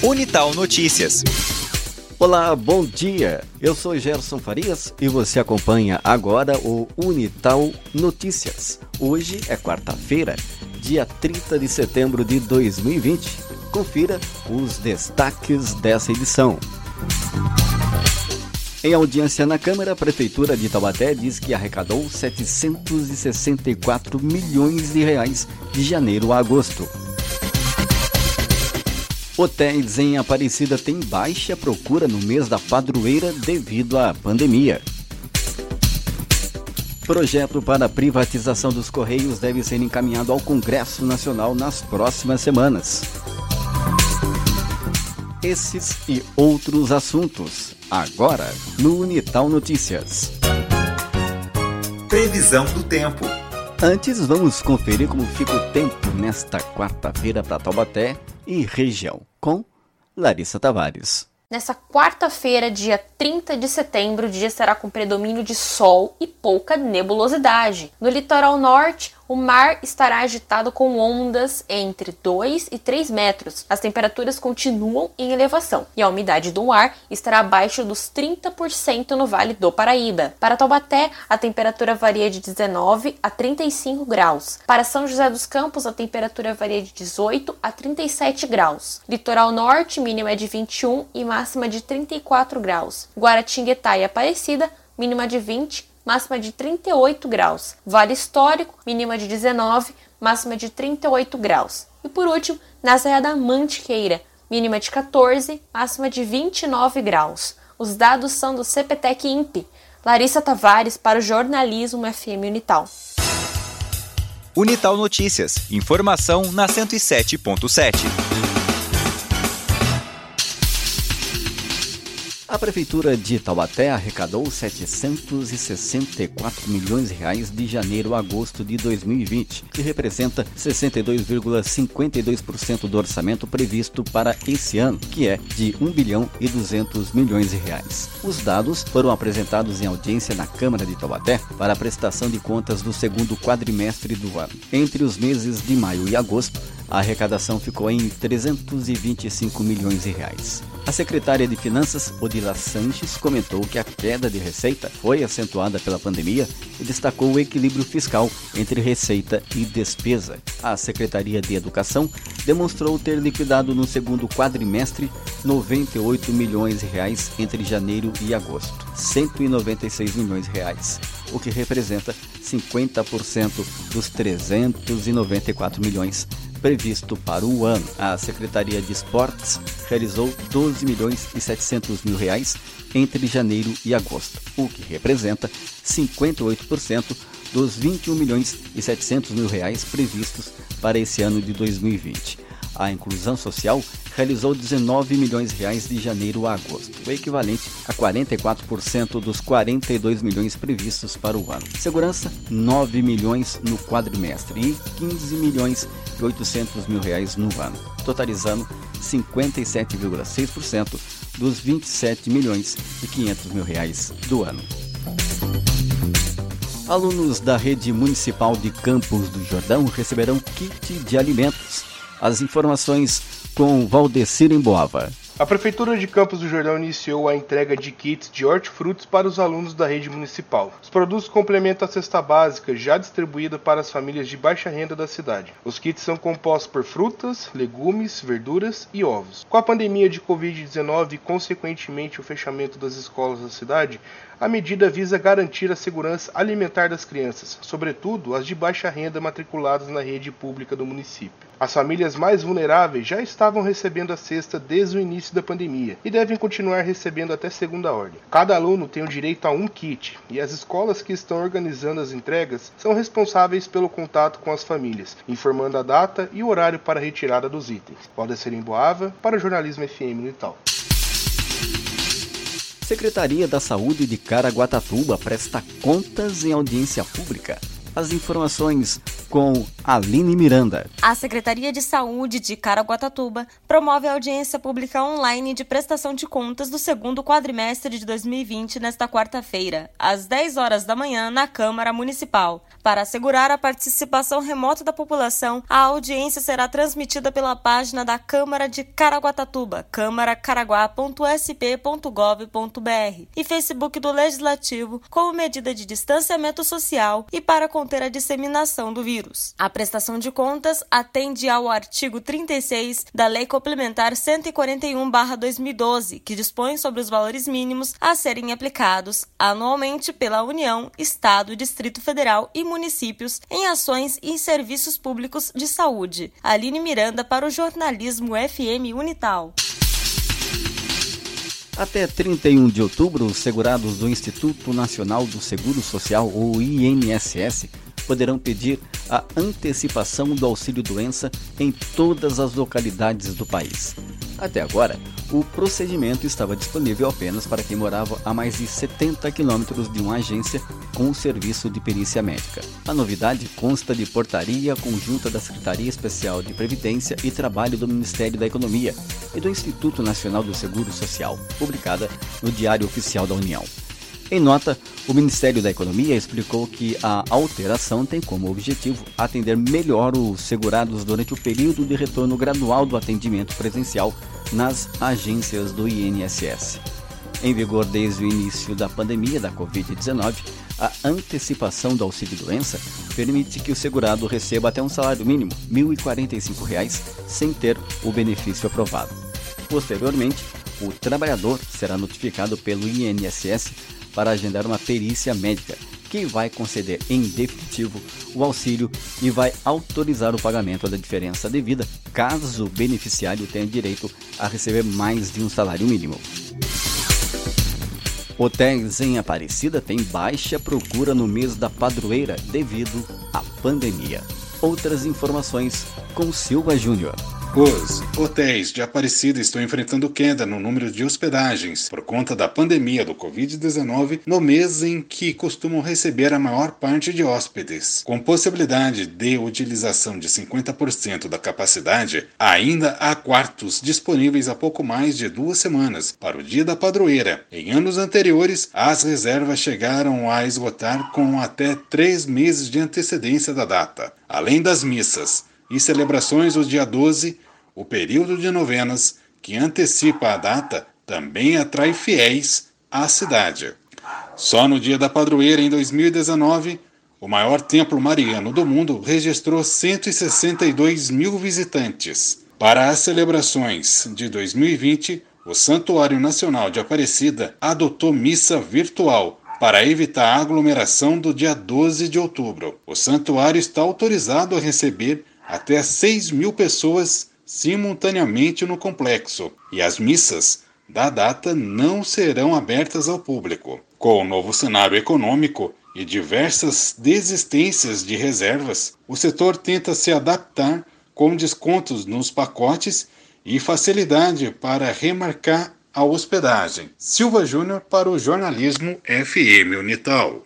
Unital Notícias. Olá, bom dia. Eu sou Gerson Farias e você acompanha agora o Unital Notícias. Hoje é quarta-feira, dia 30 de setembro de 2020. Confira os destaques dessa edição. Em audiência na Câmara, a Prefeitura de Taubaté diz que arrecadou 764 milhões de reais de janeiro a agosto. Hotéis em Aparecida têm baixa procura no mês da padroeira devido à pandemia. Projeto para a privatização dos Correios deve ser encaminhado ao Congresso Nacional nas próximas semanas. Esses e outros assuntos, agora no Unital Notícias. Previsão do tempo. Antes, vamos conferir como fica o tempo nesta quarta-feira para Taubaté e região, com Larissa Tavares. Nessa quarta-feira, dia 30 de setembro, o dia será com predomínio de sol e pouca nebulosidade. No litoral norte, o mar estará agitado com ondas entre 2 e 3 metros. As temperaturas continuam em elevação e a umidade do ar estará abaixo dos 30% no Vale do Paraíba. Para Taubaté, a temperatura varia de 19 a 35 graus. Para São José dos Campos, a temperatura varia de 18 a 37 graus. Litoral Norte, mínima é de 21 e máxima de 34 graus. Guaratinguetá e Aparecida, mínima de 20 máxima de 38 graus. Vale Histórico, mínima de 19, máxima de 38 graus. E por último, na Serra da Mantiqueira, mínima de 14, máxima de 29 graus. Os dados são do CPTEC INPE. Larissa Tavares para o Jornalismo FM Unital. Unital Notícias. Informação na 107.7. A Prefeitura de Taubaté arrecadou 764 milhões de reais de janeiro a agosto de 2020, que representa 62,52% do orçamento previsto para esse ano, que é de 1 bilhão e 200 milhões de reais. Os dados foram apresentados em audiência na Câmara de Taubaté para a prestação de contas do segundo quadrimestre do ano. Entre os meses de maio e agosto, a arrecadação ficou em 325 milhões de reais. A secretária de Finanças, Odila Sanches, comentou que a queda de receita foi acentuada pela pandemia e destacou o equilíbrio fiscal entre receita e despesa. A Secretaria de Educação demonstrou ter liquidado no segundo quadrimestre 98 milhões de reais entre janeiro e agosto, 196 milhões de reais, o que representa 50% dos 394 milhões previsto para o ano. A Secretaria de Esportes realizou 12 milhões e 700 mil reais entre janeiro e agosto, o que representa 58% dos 21 milhões e 700 mil reais previstos para esse ano de 2020. A inclusão social realizou 19 milhões de reais de janeiro a agosto, o equivalente a 44% dos 42 milhões previstos para o ano. Segurança, 9 milhões no quadrimestre e 15 milhões 800 mil reais no ano, totalizando 57,6% dos 27 milhões e 500 mil reais do ano. Alunos da rede municipal de Campos do Jordão receberão kit de alimentos as informações com Valdecir Emboava. A Prefeitura de Campos do Jordão iniciou a entrega de kits de hortifrutos para os alunos da rede municipal. Os produtos complementam a cesta básica já distribuída para as famílias de baixa renda da cidade. Os kits são compostos por frutas, legumes, verduras e ovos. Com a pandemia de Covid-19 e, consequentemente, o fechamento das escolas da cidade, a medida visa garantir a segurança alimentar das crianças, sobretudo as de baixa renda matriculadas na rede pública do município. As famílias mais vulneráveis já estavam recebendo a cesta desde o início da pandemia e devem continuar recebendo até segunda ordem. Cada aluno tem o direito a um kit e as escolas que estão organizando as entregas são responsáveis pelo contato com as famílias, informando a data e o horário para a retirada dos itens. Pode ser em Boava para o Jornalismo FM Itaú. Secretaria da Saúde de Caraguatatuba presta contas em audiência pública. As informações com Aline Miranda. A Secretaria de Saúde de Caraguatatuba promove a audiência pública online de prestação de contas do segundo quadrimestre de 2020 nesta quarta-feira, às 10 horas da manhã, na Câmara Municipal. Para assegurar a participação remota da população, a audiência será transmitida pela página da Câmara de Caraguatatuba, câmaracaraguá.sp.gov.br e Facebook do Legislativo, como medida de distanciamento social e para conter a disseminação do vírus. A prestação de contas atende ao artigo 36 da Lei Complementar 141/2012, que dispõe sobre os valores mínimos a serem aplicados anualmente pela União, Estado, Distrito Federal e municípios em ações e serviços públicos de saúde. Aline Miranda para o jornalismo FM Unital. Até 31 de outubro, os segurados do Instituto Nacional do Seguro Social, ou INSS, poderão pedir a antecipação do auxílio doença em todas as localidades do país. Até agora, o procedimento estava disponível apenas para quem morava a mais de 70 quilômetros de uma agência com serviço de perícia médica. A novidade consta de portaria conjunta da Secretaria Especial de Previdência e Trabalho do Ministério da Economia e do Instituto Nacional do Seguro Social, publicada no Diário Oficial da União. Em nota, o Ministério da Economia explicou que a alteração tem como objetivo atender melhor os segurados durante o período de retorno gradual do atendimento presencial nas agências do INSS. Em vigor desde o início da pandemia da Covid-19, a antecipação do auxílio-doença permite que o segurado receba até um salário mínimo, R$ 1.045, sem ter o benefício aprovado. Posteriormente, o trabalhador será notificado pelo INSS para agendar uma perícia médica, que vai conceder em definitivo o auxílio e vai autorizar o pagamento da diferença devida, caso o beneficiário tenha direito a receber mais de um salário mínimo. Hotéis em Aparecida têm baixa procura no mês da padroeira devido à pandemia. Outras informações com Silva Júnior. Os hotéis de Aparecida estão enfrentando queda no número de hospedagens por conta da pandemia do Covid-19 no mês em que costumam receber a maior parte de hóspedes. Com possibilidade de utilização de 50% da capacidade, ainda há quartos disponíveis há pouco mais de duas semanas para o dia da padroeira. Em anos anteriores, as reservas chegaram a esgotar com até três meses de antecedência da data. Além das missas, e celebrações o dia 12, o período de novenas, que antecipa a data, também atrai fiéis à cidade. Só no dia da padroeira, em 2019, o maior templo mariano do mundo registrou 162 mil visitantes. Para as celebrações de 2020, o Santuário Nacional de Aparecida adotou missa virtual para evitar a aglomeração do dia 12 de outubro. O santuário está autorizado a receber até 6 mil pessoas simultaneamente no complexo, e as missas da data não serão abertas ao público. Com o novo cenário econômico e diversas desistências de reservas, o setor tenta se adaptar com descontos nos pacotes e facilidade para remarcar a hospedagem. Silva Júnior para o jornalismo FM Unital.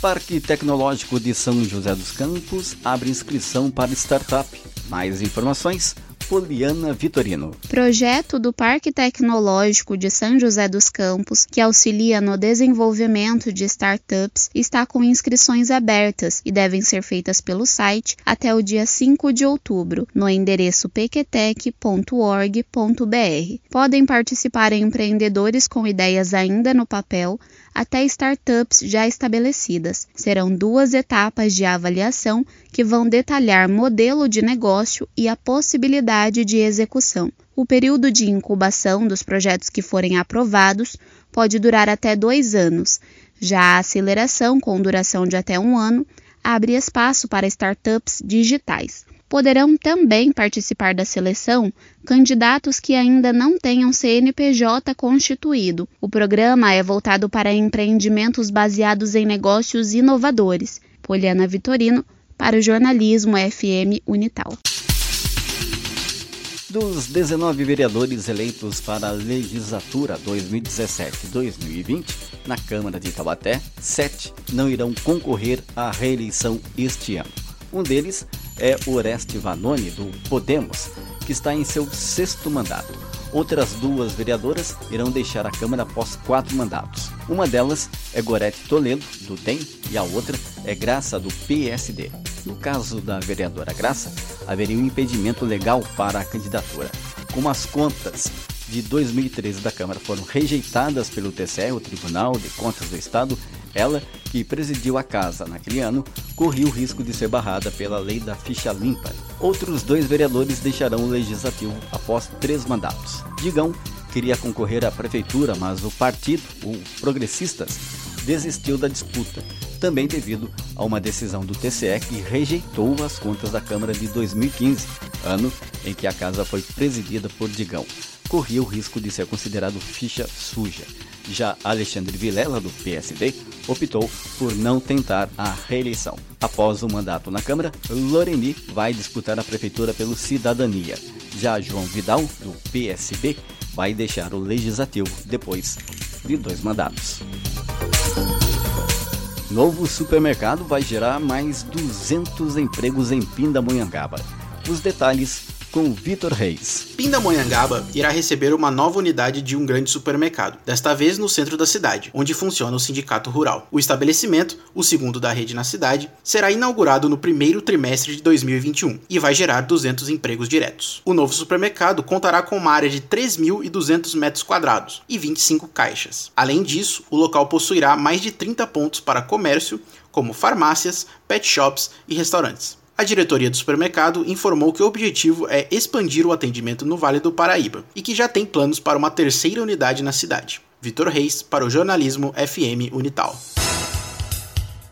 Parque Tecnológico de São José dos Campos abre inscrição para startup. Mais informações Poliana Vitorino. Projeto do Parque Tecnológico de São José dos Campos, que auxilia no desenvolvimento de startups, está com inscrições abertas e devem ser feitas pelo site até o dia 5 de outubro, no endereço pequetec.org.br. Podem participar empreendedores com ideias ainda no papel, até startups já estabelecidas. Serão duas etapas de avaliação que vão detalhar modelo de negócio e a possibilidade de execução. O período de incubação dos projetos que forem aprovados pode durar até dois anos. Já a aceleração, com duração de até um ano, abre espaço para startups digitais. Poderão também participar da seleção candidatos que ainda não tenham CNPJ constituído. O programa é voltado para empreendimentos baseados em negócios inovadores. Poliana Vitorino, para o jornalismo FM Unital. Dos 19 vereadores eleitos para a legislatura 2017-2020 na Câmara de Taubaté, sete não irão concorrer à reeleição este ano. Um deles é Oreste Vanoni, do Podemos, que está em seu sexto mandato. Outras duas vereadoras irão deixar a Câmara após quatro mandatos. Uma delas é Gorete Toledo, do DEM, e a outra é Graça, do PSD. No caso da vereadora Graça, haveria um impedimento legal para a candidatura. Como as contas de 2013 da Câmara foram rejeitadas pelo TCE, o Tribunal de Contas do Estado, ela, que presidiu a casa naquele ano, corria o risco de ser barrada pela lei da ficha limpa. Outros dois vereadores deixarão o legislativo após três mandatos. Digão queria concorrer à prefeitura, mas o partido, o Progressistas, desistiu da disputa também devido a uma decisão do TCE que rejeitou as contas da Câmara de 2015, ano em que a casa foi presidida por Digão. Corria o risco de ser considerado ficha suja. Já Alexandre Vilela, do PSD, optou por não tentar a reeleição. Após o mandato na Câmara, Loreni vai disputar a prefeitura pelo Cidadania. Já João Vidal, do PSB, vai deixar o legislativo depois de dois mandatos. Novo supermercado vai gerar mais 200 empregos em Pindamonhangaba. Os detalhes com Vitor Reis. Pindamonhangaba irá receber uma nova unidade de um grande supermercado, desta vez no centro da cidade, onde funciona o sindicato rural. O estabelecimento, o segundo da rede na cidade, será inaugurado no primeiro trimestre de 2021 e vai gerar 200 empregos diretos. O novo supermercado contará com uma área de 3.200 metros quadrados e 25 caixas. Além disso, o local possuirá mais de 30 pontos para comércio, como farmácias, pet shops e restaurantes. A diretoria do supermercado informou que o objetivo é expandir o atendimento no Vale do Paraíba e que já tem planos para uma terceira unidade na cidade. Vitor Reis, para o jornalismo FM Unital.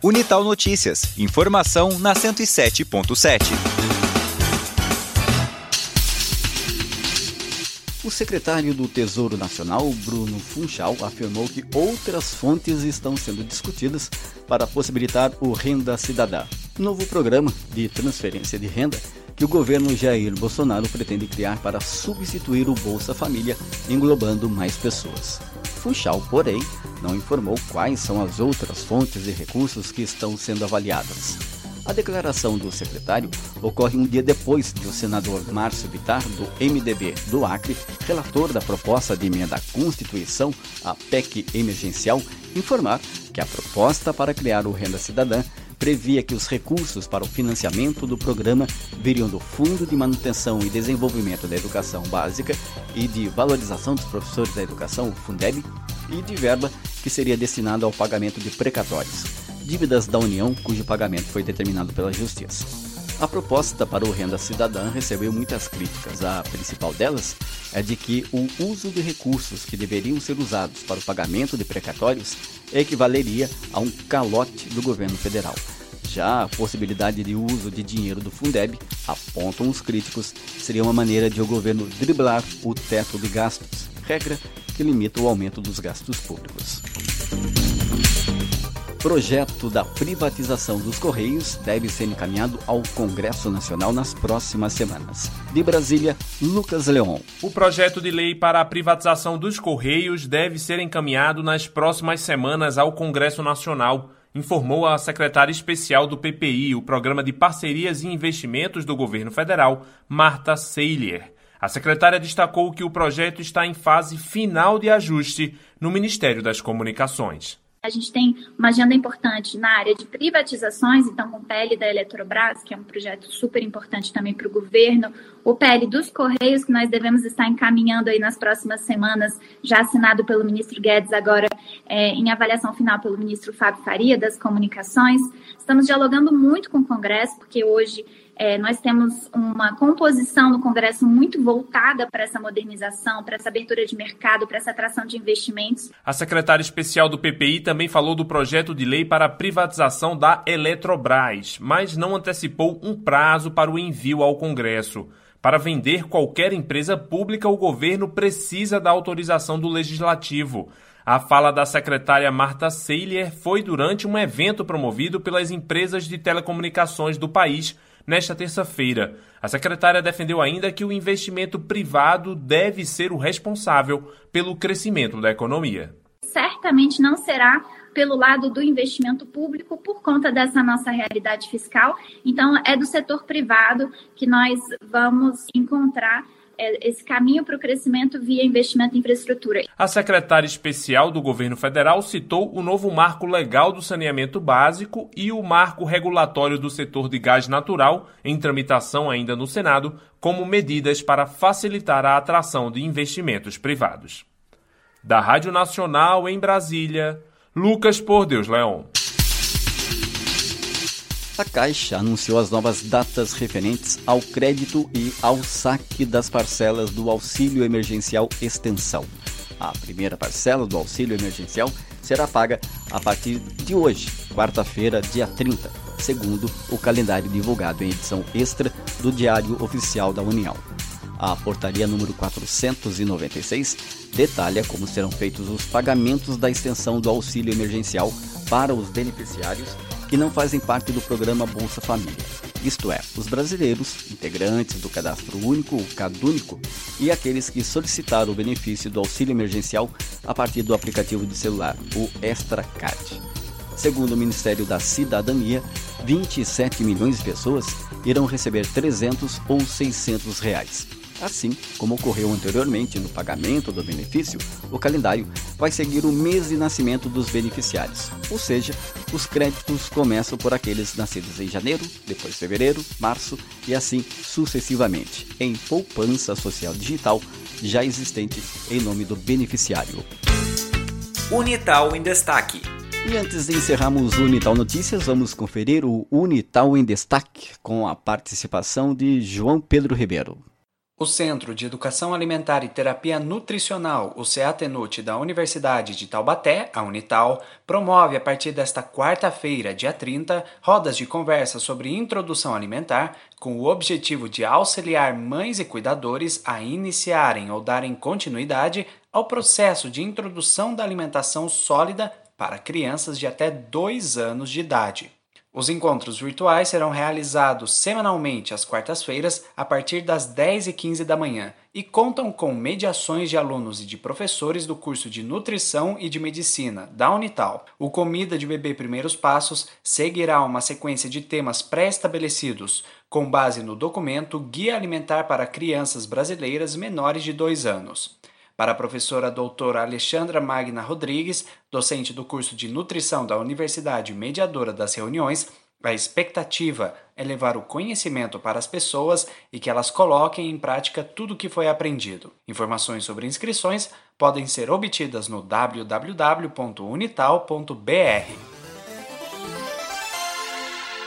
Unital Notícias. Informação na 107.7. O secretário do Tesouro Nacional, Bruno Funchal, afirmou que outras fontes estão sendo discutidas para possibilitar o Renda Cidadã, novo programa de transferência de renda que o governo Jair Bolsonaro pretende criar para substituir o Bolsa Família, englobando mais pessoas. Funchal, porém, não informou quais são as outras fontes e recursos que estão sendo avaliadas. A declaração do secretário ocorre um dia depois de o senador Márcio Vitar, do MDB do Acre, relator da proposta de emenda à Constituição, a PEC emergencial, informar que a proposta para criar o Renda Cidadã previa que os recursos para o financiamento do programa viriam do Fundo de Manutenção e Desenvolvimento da Educação Básica e de Valorização dos Professores da Educação, Fundeb, e de verba que seria destinada ao pagamento de precatórios dívidas da União cujo pagamento foi determinado pela Justiça. A proposta para o Renda Cidadã recebeu muitas críticas. A principal delas é de que o uso de recursos que deveriam ser usados para o pagamento de precatórios equivaleria a um calote do governo federal. Já a possibilidade de uso de dinheiro do Fundeb, apontam os críticos, seria uma maneira de o governo driblar o teto de gastos, regra que limita o aumento dos gastos públicos. Projeto da privatização dos Correios deve ser encaminhado ao Congresso Nacional nas próximas semanas. De Brasília, Lucas Leon. O projeto de lei para a privatização dos Correios deve ser encaminhado nas próximas semanas ao Congresso Nacional, informou a secretária especial do PPI, o Programa de Parcerias e Investimentos do Governo Federal, Marta Seilier. A secretária destacou que o projeto está em fase final de ajuste no Ministério das Comunicações. A gente tem uma agenda importante na área de privatizações, então com o PL da Eletrobras, que é um projeto super importante também para o governo, o PL dos Correios, que nós devemos estar encaminhando aí nas próximas semanas, já assinado pelo ministro Guedes, agora é, em avaliação final pelo ministro Fábio Faria, das Comunicações. Estamos dialogando muito com o Congresso, porque hoje é, nós temos uma composição no Congresso muito voltada para essa modernização, para essa abertura de mercado, para essa atração de investimentos. A secretária especial do PPI também falou do projeto de lei para a privatização da Eletrobras, mas não antecipou um prazo para o envio ao Congresso. Para vender qualquer empresa pública, o governo precisa da autorização do legislativo. A fala da secretária Marta Seilier foi durante um evento promovido pelas empresas de telecomunicações do país nesta terça-feira. A secretária defendeu ainda que o investimento privado deve ser o responsável pelo crescimento da economia. Certamente não será pelo lado do investimento público por conta dessa nossa realidade fiscal. Então, é do setor privado que nós vamos encontrar esse caminho para o crescimento via investimento em infraestrutura. A secretária especial do governo federal citou o novo marco legal do saneamento básico e o marco regulatório do setor de gás natural, em tramitação ainda no Senado, como medidas para facilitar a atração de investimentos privados. Da Rádio Nacional em Brasília, Lucas Por Deus Leão. A Caixa anunciou as novas datas referentes ao crédito e ao saque das parcelas do Auxílio Emergencial Extensão. A primeira parcela do auxílio emergencial será paga a partir de hoje, quarta-feira, dia 30, segundo o calendário divulgado em edição extra do Diário Oficial da União. A portaria número 496 detalha como serão feitos os pagamentos da extensão do auxílio emergencial para os beneficiários que não fazem parte do programa Bolsa Família, isto é, os brasileiros, integrantes do Cadastro Único, o CadÚnico, e aqueles que solicitaram o benefício do auxílio emergencial a partir do aplicativo de celular, o ExtraCard. Segundo o Ministério da Cidadania, 27 milhões de pessoas irão receber 300 ou 600 reais. Assim como ocorreu anteriormente no pagamento do benefício, o calendário vai seguir o mês de nascimento dos beneficiários, ou seja, os créditos começam por aqueles nascidos em janeiro, depois fevereiro, março e assim sucessivamente, em poupança social digital já existente em nome do beneficiário. Unital em Destaque. E antes de encerrarmos o Unital Notícias, vamos conferir o Unital em Destaque com a participação de João Pedro Ribeiro. O Centro de Educação Alimentar e Terapia Nutricional, o CEATENUT da Universidade de Taubaté, a Unital, promove a partir desta quarta-feira, dia 30, rodas de conversa sobre introdução alimentar, com o objetivo de auxiliar mães e cuidadores a iniciarem ou darem continuidade ao processo de introdução da alimentação sólida para crianças de até 2 anos de idade. Os encontros virtuais serão realizados semanalmente às quartas-feiras, a partir das 10h15 da manhã, e contam com mediações de alunos e de professores do curso de Nutrição e de Medicina da Unital. O Comida de Bebê Primeiros Passos seguirá uma sequência de temas pré-estabelecidos, com base no documento Guia Alimentar para Crianças Brasileiras Menores de 2 anos. Para a professora doutora Alexandra Magna Rodrigues, docente do curso de nutrição da Universidade Mediadora das Reuniões, a expectativa é levar o conhecimento para as pessoas e que elas coloquem em prática tudo o que foi aprendido. Informações sobre inscrições podem ser obtidas no www.unital.br.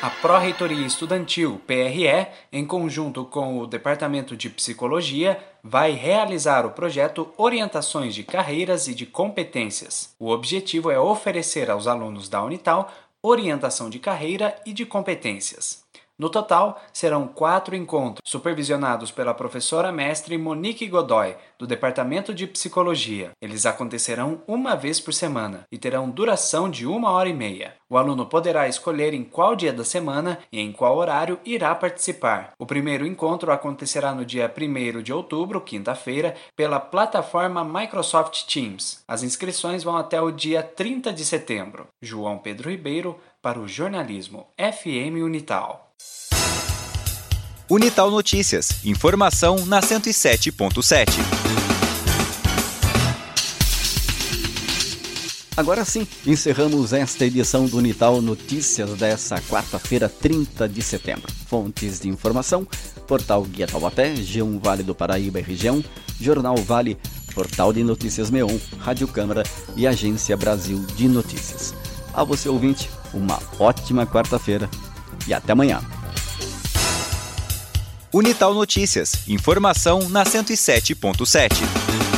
A Pró-Reitoria Estudantil, PRE, em conjunto com o Departamento de Psicologia, vai realizar o projeto Orientações de Carreiras e de Competências. O objetivo é oferecer aos alunos da Unital orientação de carreira e de competências. No total, serão quatro encontros, supervisionados pela professora mestre Monique Godoy, do Departamento de Psicologia. Eles acontecerão uma vez por semana e terão duração de uma hora e meia. O aluno poderá escolher em qual dia da semana e em qual horário irá participar. O primeiro encontro acontecerá no dia 1 de outubro, quinta-feira, pela plataforma Microsoft Teams. As inscrições vão até o dia 30 de setembro. João Pedro Ribeiro, para o jornalismo FM Unital. Unital Notícias. Informação na 107.7. Agora sim, encerramos esta edição do Unital Notícias dessa quarta-feira, 30 de setembro. Fontes de informação: Portal Guia Taubaté, G1 Vale do Paraíba e Região, Jornal Vale, Portal de Notícias Meon, Rádio Câmara e Agência Brasil de Notícias. A você ouvinte, uma ótima quarta-feira e até amanhã. Unital Notícias. Informação na 107.7.